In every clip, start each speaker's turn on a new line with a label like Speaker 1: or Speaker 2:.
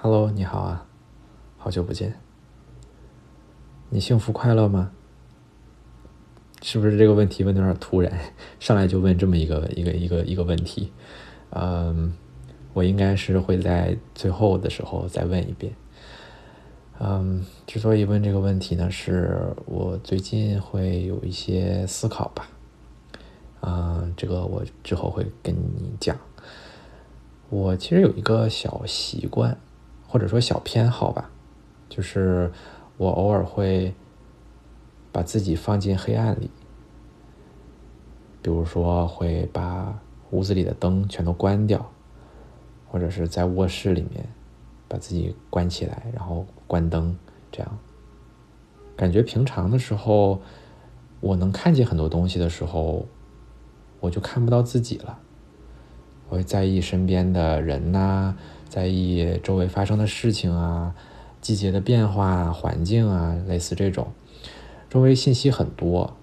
Speaker 1: Hello，你好啊，好久不见。你幸福快乐吗？是不是这个问题问的有点突然？上来就问这么一个一个一个一个问题？嗯，我应该是会在最后的时候再问一遍。嗯，之所以问这个问题呢，是我最近会有一些思考吧。嗯，这个我之后会跟你讲。我其实有一个小习惯，或者说小偏好吧，就是我偶尔会把自己放进黑暗里，比如说会把屋子里的灯全都关掉，或者是在卧室里面把自己关起来，然后关灯，这样感觉平常的时候我能看见很多东西的时候，我就看不到自己了。我会在意身边的人呐，在意周围发生的事情啊，季节的变化、环境啊，类似这种，周围信息很多。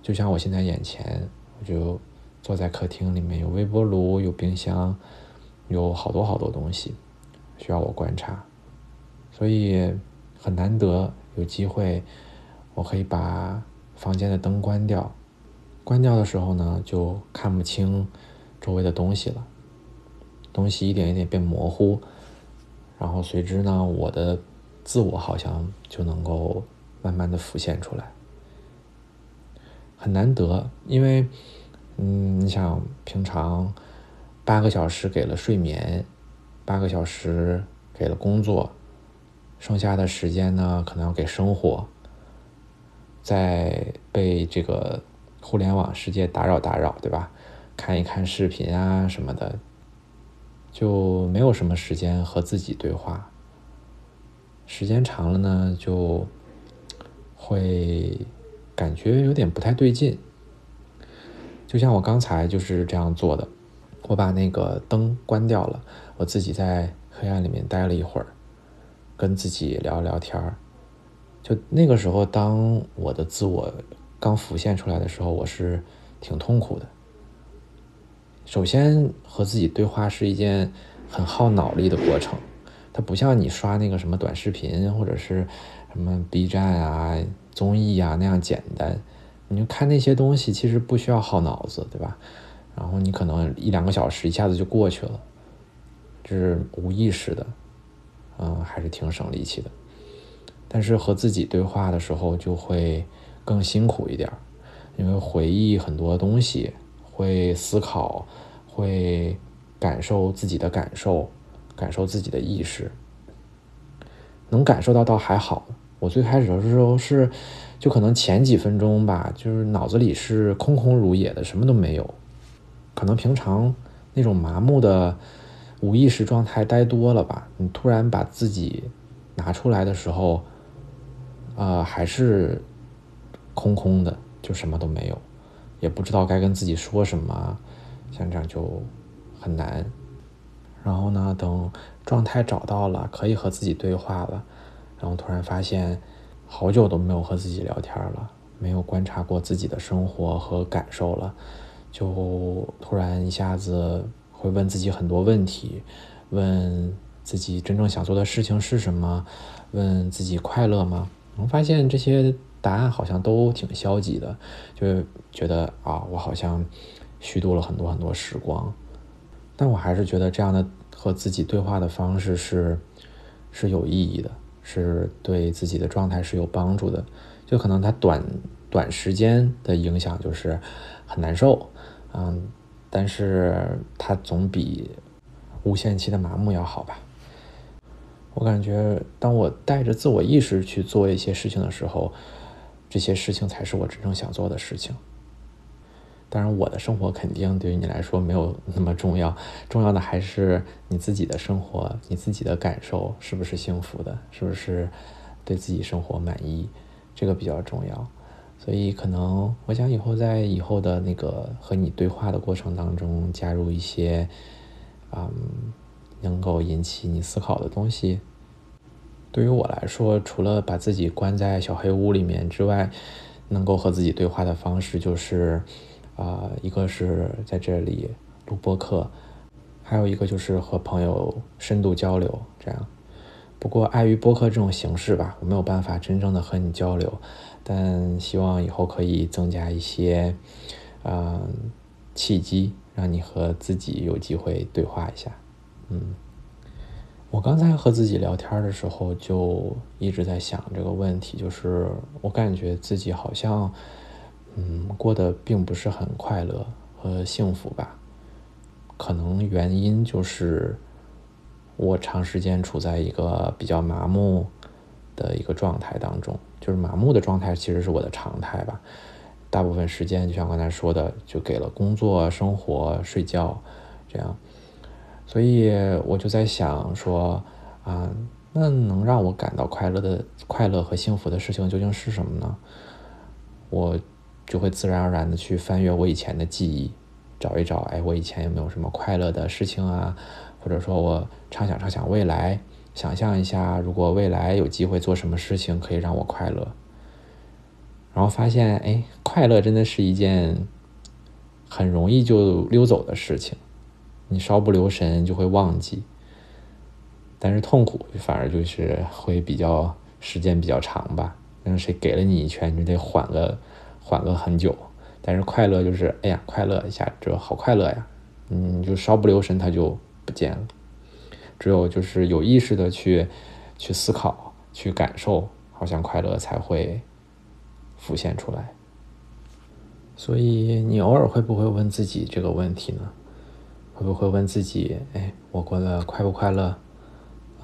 Speaker 1: 就像我现在眼前，我就坐在客厅里面，有微波炉，有冰箱，有好多好多东西需要我观察，所以很难得有机会，我可以把房间的灯关掉。关掉的时候呢，就看不清。周围的东西了，东西一点一点变模糊，然后随之呢，我的自我好像就能够慢慢的浮现出来，很难得，因为，嗯，你想平常八个小时给了睡眠，八个小时给了工作，剩下的时间呢，可能要给生活，在被这个互联网世界打扰打扰，对吧？看一看视频啊什么的，就没有什么时间和自己对话。时间长了呢，就会感觉有点不太对劲。就像我刚才就是这样做的，我把那个灯关掉了，我自己在黑暗里面待了一会儿，跟自己聊聊天儿。就那个时候，当我的自我刚浮现出来的时候，我是挺痛苦的。首先和自己对话是一件很耗脑力的过程，它不像你刷那个什么短视频或者是什么 B 站啊、综艺啊那样简单。你就看那些东西，其实不需要耗脑子，对吧？然后你可能一两个小时一下子就过去了，就是无意识的，嗯，还是挺省力气的。但是和自己对话的时候就会更辛苦一点，因为回忆很多东西。会思考，会感受自己的感受，感受自己的意识，能感受到倒还好。我最开始的时候是，就可能前几分钟吧，就是脑子里是空空如也的，什么都没有。可能平常那种麻木的无意识状态待多了吧，你突然把自己拿出来的时候，啊，还是空空的，就什么都没有。也不知道该跟自己说什么，像这样就很难。然后呢，等状态找到了，可以和自己对话了，然后突然发现，好久都没有和自己聊天了，没有观察过自己的生活和感受了，就突然一下子会问自己很多问题，问自己真正想做的事情是什么，问自己快乐吗？我发现这些。答案好像都挺消极的，就觉得啊，我好像虚度了很多很多时光。但我还是觉得这样的和自己对话的方式是是有意义的，是对自己的状态是有帮助的。就可能它短短时间的影响就是很难受，嗯，但是它总比无限期的麻木要好吧。我感觉，当我带着自我意识去做一些事情的时候。这些事情才是我真正想做的事情。当然，我的生活肯定对于你来说没有那么重要，重要的还是你自己的生活，你自己的感受是不是幸福的，是不是对自己生活满意，这个比较重要。所以，可能我想以后在以后的那个和你对话的过程当中，加入一些，嗯，能够引起你思考的东西。对于我来说，除了把自己关在小黑屋里面之外，能够和自己对话的方式就是，啊，一个是在这里录播课，还有一个就是和朋友深度交流，这样。不过碍于播客这种形式吧，我没有办法真正的和你交流，但希望以后可以增加一些，嗯，契机，让你和自己有机会对话一下。嗯，我刚才和自己聊天的时候，就一直在想这个问题，就是我感觉自己好像，嗯，过得并不是很快乐和幸福吧，可能原因就是。我长时间处在一个比较麻木的一个状态当中，就是麻木的状态其实是我的常态吧。大部分时间就像刚才说的，就给了工作、生活、睡觉这样。所以我就在想说，啊，那能让我感到快乐的、快乐和幸福的事情究竟是什么呢？我就会自然而然的去翻阅我以前的记忆，找一找，哎，我以前有没有什么快乐的事情啊？或者说我畅想畅想未来，想象一下，如果未来有机会做什么事情可以让我快乐，然后发现，哎，快乐真的是一件很容易就溜走的事情，你稍不留神就会忘记。但是痛苦反而就是会比较时间比较长吧，那谁给了你一拳，你就得缓个缓个很久。但是快乐就是，哎呀，快乐一下，这好快乐呀，嗯，就稍不留神它就。不见了，只有就是有意识的去去思考、去感受，好像快乐才会浮现出来。所以你偶尔会不会问自己这个问题呢？会不会问自己：哎，我过得快不快乐？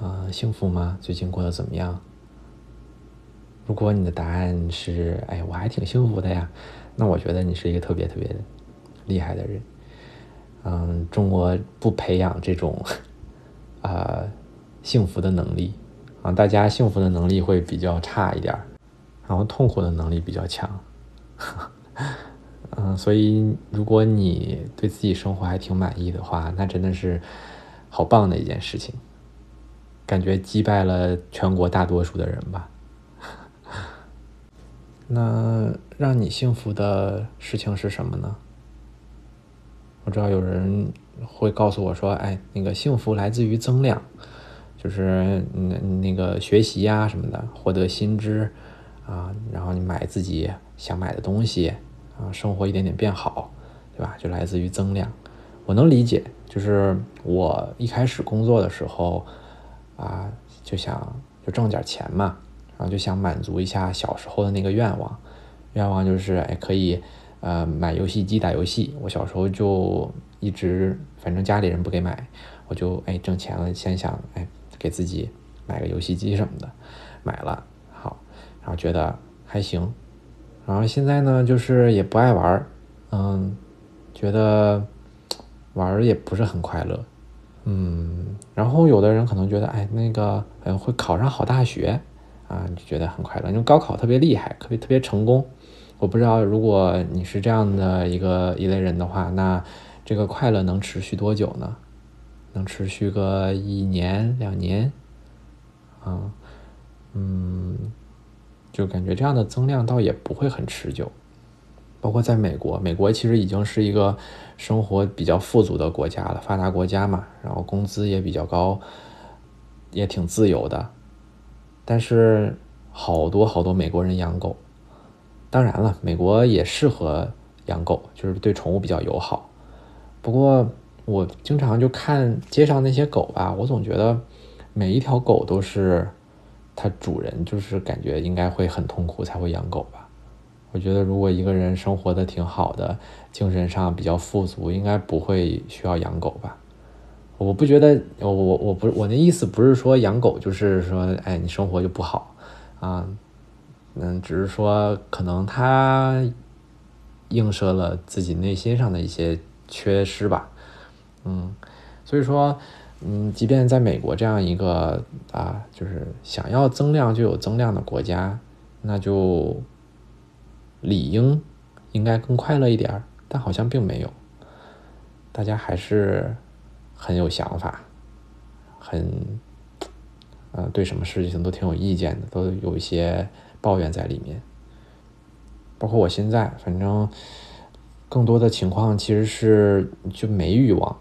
Speaker 1: 啊，幸福吗？最近过得怎么样？如果你的答案是：哎，我还挺幸福的呀，那我觉得你是一个特别特别厉害的人。嗯，中国不培养这种啊幸福的能力啊，大家幸福的能力会比较差一点然后痛苦的能力比较强。呵 呵嗯，所以如果你对自己生活还挺满意的话，那真的是好棒的一件事情，感觉击败了全国大多数的人吧。那让你幸福的事情是什么呢？我知道有人会告诉我说：“哎，那个幸福来自于增量，就是那那个学习呀什么的，获得新知啊，然后你买自己想买的东西啊，生活一点点变好，对吧？就来自于增量。我能理解，就是我一开始工作的时候啊，就想就挣点钱嘛，然后就想满足一下小时候的那个愿望，愿望就是哎可以。”呃，买游戏机打游戏，我小时候就一直，反正家里人不给买，我就哎挣钱了，先想哎给自己买个游戏机什么的，买了好，然后觉得还行，然后现在呢就是也不爱玩嗯，觉得玩也不是很快乐，嗯，然后有的人可能觉得哎那个嗯会考上好大学啊，就觉得很快乐，因为高考特别厉害，特别特别成功。我不知道，如果你是这样的一个一类人的话，那这个快乐能持续多久呢？能持续个一年两年？啊，嗯，就感觉这样的增量倒也不会很持久。包括在美国，美国其实已经是一个生活比较富足的国家了，发达国家嘛，然后工资也比较高，也挺自由的。但是好多好多美国人养狗。当然了，美国也适合养狗，就是对宠物比较友好。不过我经常就看街上那些狗吧，我总觉得每一条狗都是它主人，就是感觉应该会很痛苦才会养狗吧。我觉得如果一个人生活的挺好的，精神上比较富足，应该不会需要养狗吧。我不觉得，我我我不我那意思不是说养狗就是说，哎，你生活就不好啊。嗯，只是说可能他映射了自己内心上的一些缺失吧，嗯，所以说，嗯，即便在美国这样一个啊，就是想要增量就有增量的国家，那就理应应该更快乐一点但好像并没有，大家还是很有想法，很，呃，对什么事情都挺有意见的，都有一些。抱怨在里面，包括我现在，反正更多的情况其实是就没欲望，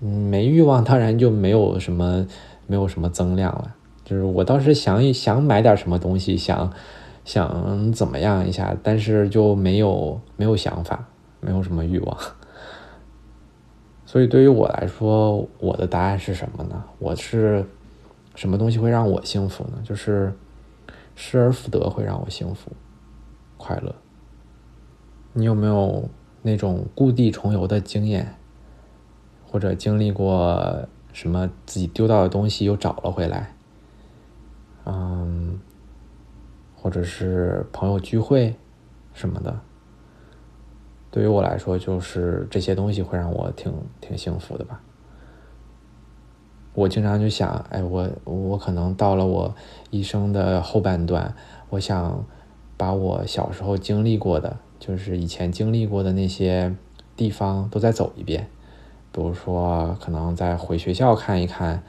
Speaker 1: 嗯没欲望，当然就没有什么没有什么增量了。就是我倒是想想买点什么东西，想想怎么样一下，但是就没有没有想法，没有什么欲望。所以对于我来说，我的答案是什么呢？我是什么东西会让我幸福呢？就是失而复得会让我幸福、快乐。你有没有那种故地重游的经验？或者经历过什么自己丢掉的东西又找了回来？嗯，或者是朋友聚会什么的。对于我来说，就是这些东西会让我挺挺幸福的吧。我经常就想，哎，我我可能到了我一生的后半段，我想把我小时候经历过的，就是以前经历过的那些地方都再走一遍。比如说，可能再回学校看一看，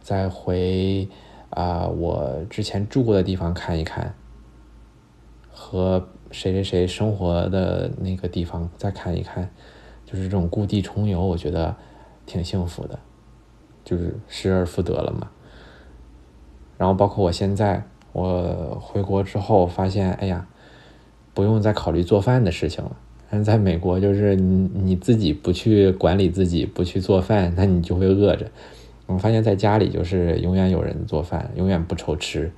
Speaker 1: 再回啊我之前住过的地方看一看，和谁谁谁生活的那个地方再看一看，就是这种故地重游，我觉得挺幸福的。就是失而复得了嘛，然后包括我现在，我回国之后发现，哎呀，不用再考虑做饭的事情了。但在美国，就是你你自己不去管理自己，不去做饭，那你就会饿着。我发现在家里就是永远有人做饭，永远不愁吃，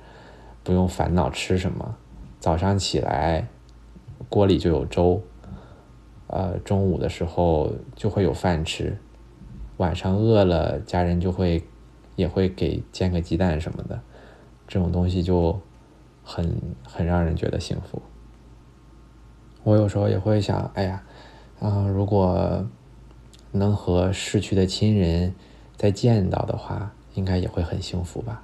Speaker 1: 不用烦恼吃什么。早上起来，锅里就有粥，呃，中午的时候就会有饭吃。晚上饿了，家人就会也会给煎个鸡蛋什么的，这种东西就很很让人觉得幸福。我有时候也会想，哎呀，啊，如果能和逝去的亲人再见到的话，应该也会很幸福吧。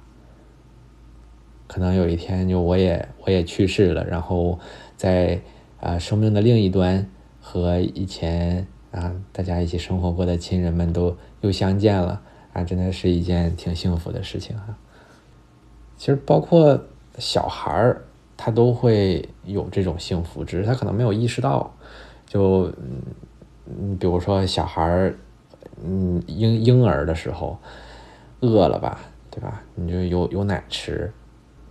Speaker 1: 可能有一天就我也我也去世了，然后在啊生命的另一端和以前。啊，大家一起生活过的亲人们都又相见了啊，真的是一件挺幸福的事情哈。其实包括小孩儿，他都会有这种幸福，只是他可能没有意识到。就嗯嗯，比如说小孩儿，嗯，婴婴儿的时候饿了吧，对吧？你就有有奶吃，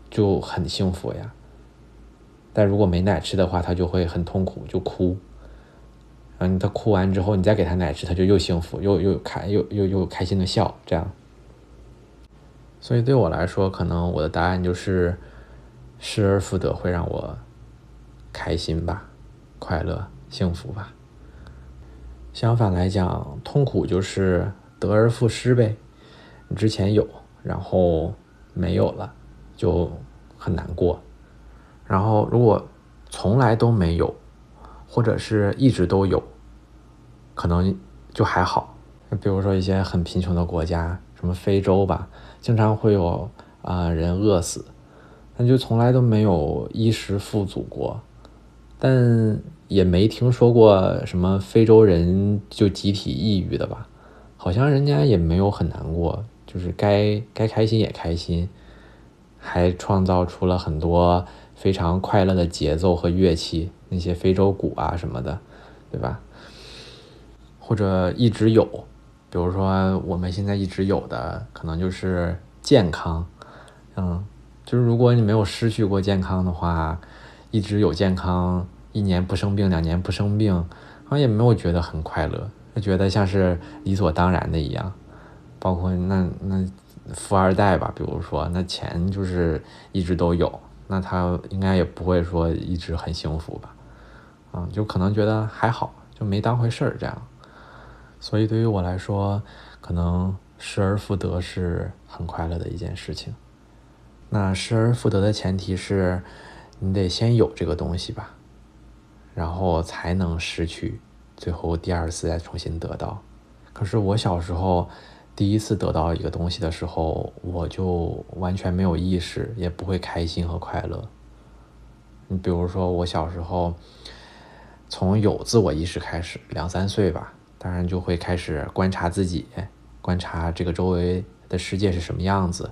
Speaker 1: 就很幸福呀。但如果没奶吃的话，他就会很痛苦，就哭。嗯，他哭完之后，你再给他奶吃，他就又幸福，又又开，又又又开心的笑，这样。所以对我来说，可能我的答案就是失而复得会让我开心吧，快乐、幸福吧。相反来讲，痛苦就是得而复失呗。你之前有，然后没有了，就很难过。然后如果从来都没有，或者是一直都有。可能就还好，比如说一些很贫穷的国家，什么非洲吧，经常会有啊人饿死，但就从来都没有衣食富足过，但也没听说过什么非洲人就集体抑郁的吧？好像人家也没有很难过，就是该该开心也开心，还创造出了很多非常快乐的节奏和乐器，那些非洲鼓啊什么的，对吧？或者一直有，比如说我们现在一直有的，可能就是健康，嗯，就是如果你没有失去过健康的话，一直有健康，一年不生病，两年不生病，好像也没有觉得很快乐，就觉得像是理所当然的一样。包括那那富二代吧，比如说那钱就是一直都有，那他应该也不会说一直很幸福吧，啊，就可能觉得还好，就没当回事儿这样。所以对于我来说，可能失而复得是很快乐的一件事情。那失而复得的前提是，你得先有这个东西吧，然后才能失去，最后第二次再重新得到。可是我小时候第一次得到一个东西的时候，我就完全没有意识，也不会开心和快乐。你比如说我小时候，从有自我意识开始，两三岁吧。当然就会开始观察自己，观察这个周围的世界是什么样子，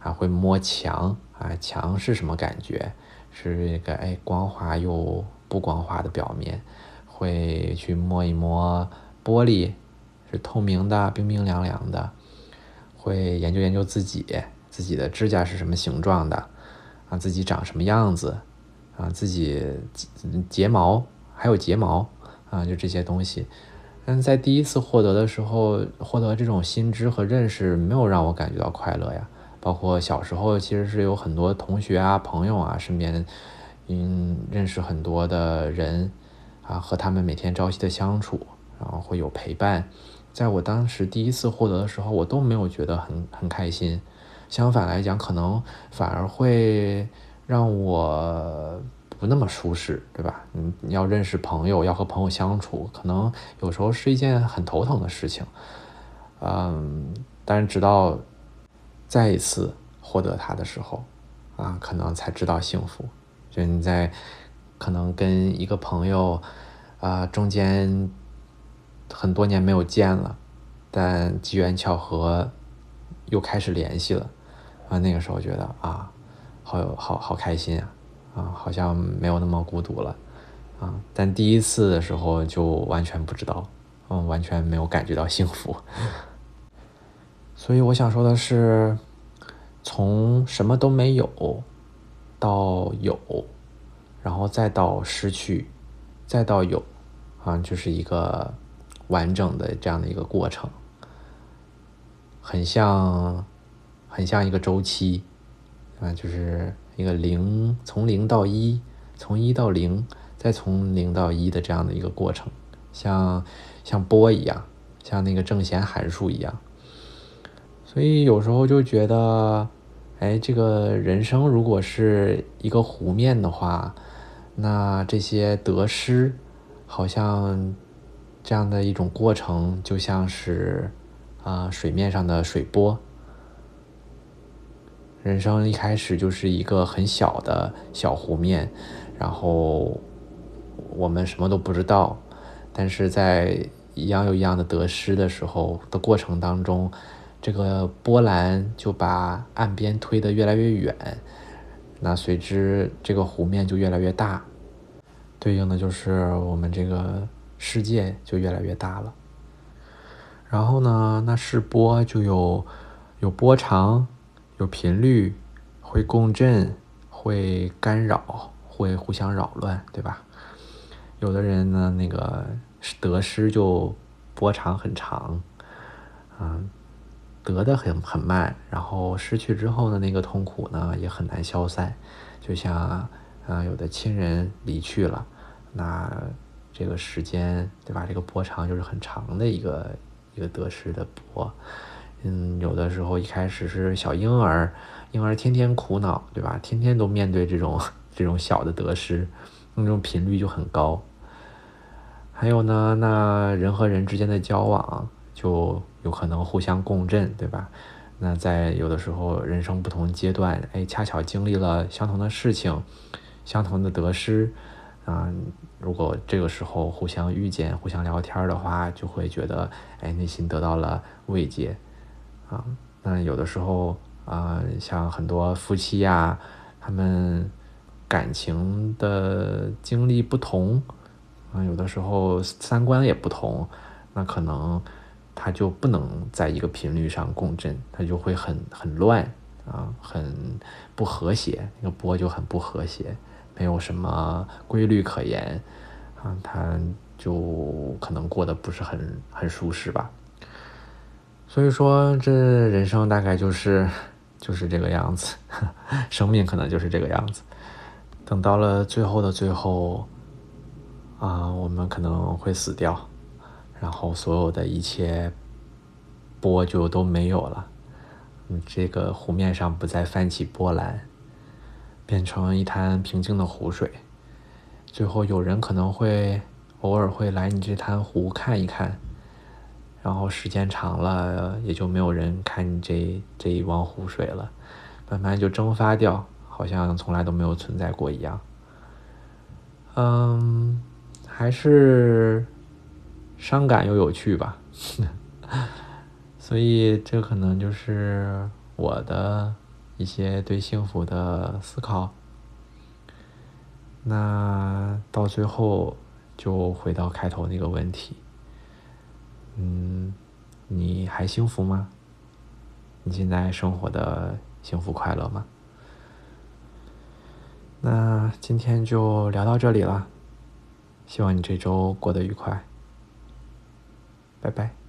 Speaker 1: 啊，会摸墙啊，墙是什么感觉？是一个哎光滑又不光滑的表面，会去摸一摸玻璃，是透明的、冰冰凉凉的。会研究研究自己，自己的指甲是什么形状的，啊，自己长什么样子，啊，自己睫毛还有睫毛，啊，就这些东西。但在第一次获得的时候，获得这种新知和认识，没有让我感觉到快乐呀。包括小时候，其实是有很多同学啊、朋友啊，身边嗯认识很多的人，啊，和他们每天朝夕的相处，然后会有陪伴。在我当时第一次获得的时候，我都没有觉得很很开心，相反来讲，可能反而会让我不那么舒适，对吧？你你要认识朋友，要和朋友相处，可能有时候是一件很头疼的事情。嗯，但是直到再一次获得它的时候，啊，可能才知道幸福。就你在可能跟一个朋友啊中间。很多年没有见了，但机缘巧合又开始联系了，啊，那个时候觉得啊，好有好好开心啊，啊，好像没有那么孤独了，啊，但第一次的时候就完全不知道，嗯，完全没有感觉到幸福，所以我想说的是，从什么都没有到有，然后再到失去，再到有，啊，就是一个。完整的这样的一个过程，很像，很像一个周期，啊，就是一个零从零到一，从一到零，再从零到一的这样的一个过程，像像波一样，像那个正弦函数一样。所以有时候就觉得，哎，这个人生如果是一个湖面的话，那这些得失好像。这样的一种过程，就像是啊水面上的水波。人生一开始就是一个很小的小湖面，然后我们什么都不知道，但是在一样又一样的得失的时候的过程当中，这个波澜就把岸边推得越来越远，那随之这个湖面就越来越大，对应的就是我们这个。世界就越来越大了，然后呢，那视波就有有波长，有频率，会共振，会干扰，会互相扰乱，对吧？有的人呢，那个得失就波长很长，嗯，得的很很慢，然后失去之后的那个痛苦呢，也很难消散，就像啊，有的亲人离去了，那。这个时间对吧？这个波长就是很长的一个一个得失的波，嗯，有的时候一开始是小婴儿，婴儿天天苦恼，对吧？天天都面对这种这种小的得失，那种频率就很高。还有呢，那人和人之间的交往就有可能互相共振，对吧？那在有的时候人生不同阶段，哎，恰巧经历了相同的事情，相同的得失。啊，如果这个时候互相遇见、互相聊天的话，就会觉得，哎，内心得到了慰藉，啊，那有的时候啊，像很多夫妻呀，他们感情的经历不同，啊，有的时候三观也不同，那可能他就不能在一个频率上共振，他就会很很乱，啊，很不和谐，那个波就很不和谐。没有什么规律可言，啊，他就可能过得不是很很舒适吧。所以说，这人生大概就是就是这个样子，生命可能就是这个样子。等到了最后的最后，啊，我们可能会死掉，然后所有的一切波就都没有了，嗯，这个湖面上不再泛起波澜。变成一滩平静的湖水，最后有人可能会偶尔会来你这滩湖看一看，然后时间长了也就没有人看你这这一汪湖水了，慢慢就蒸发掉，好像从来都没有存在过一样。嗯，还是伤感又有趣吧，所以这可能就是我的。一些对幸福的思考，那到最后就回到开头那个问题，嗯，你还幸福吗？你现在生活的幸福快乐吗？那今天就聊到这里了，希望你这周过得愉快，拜拜。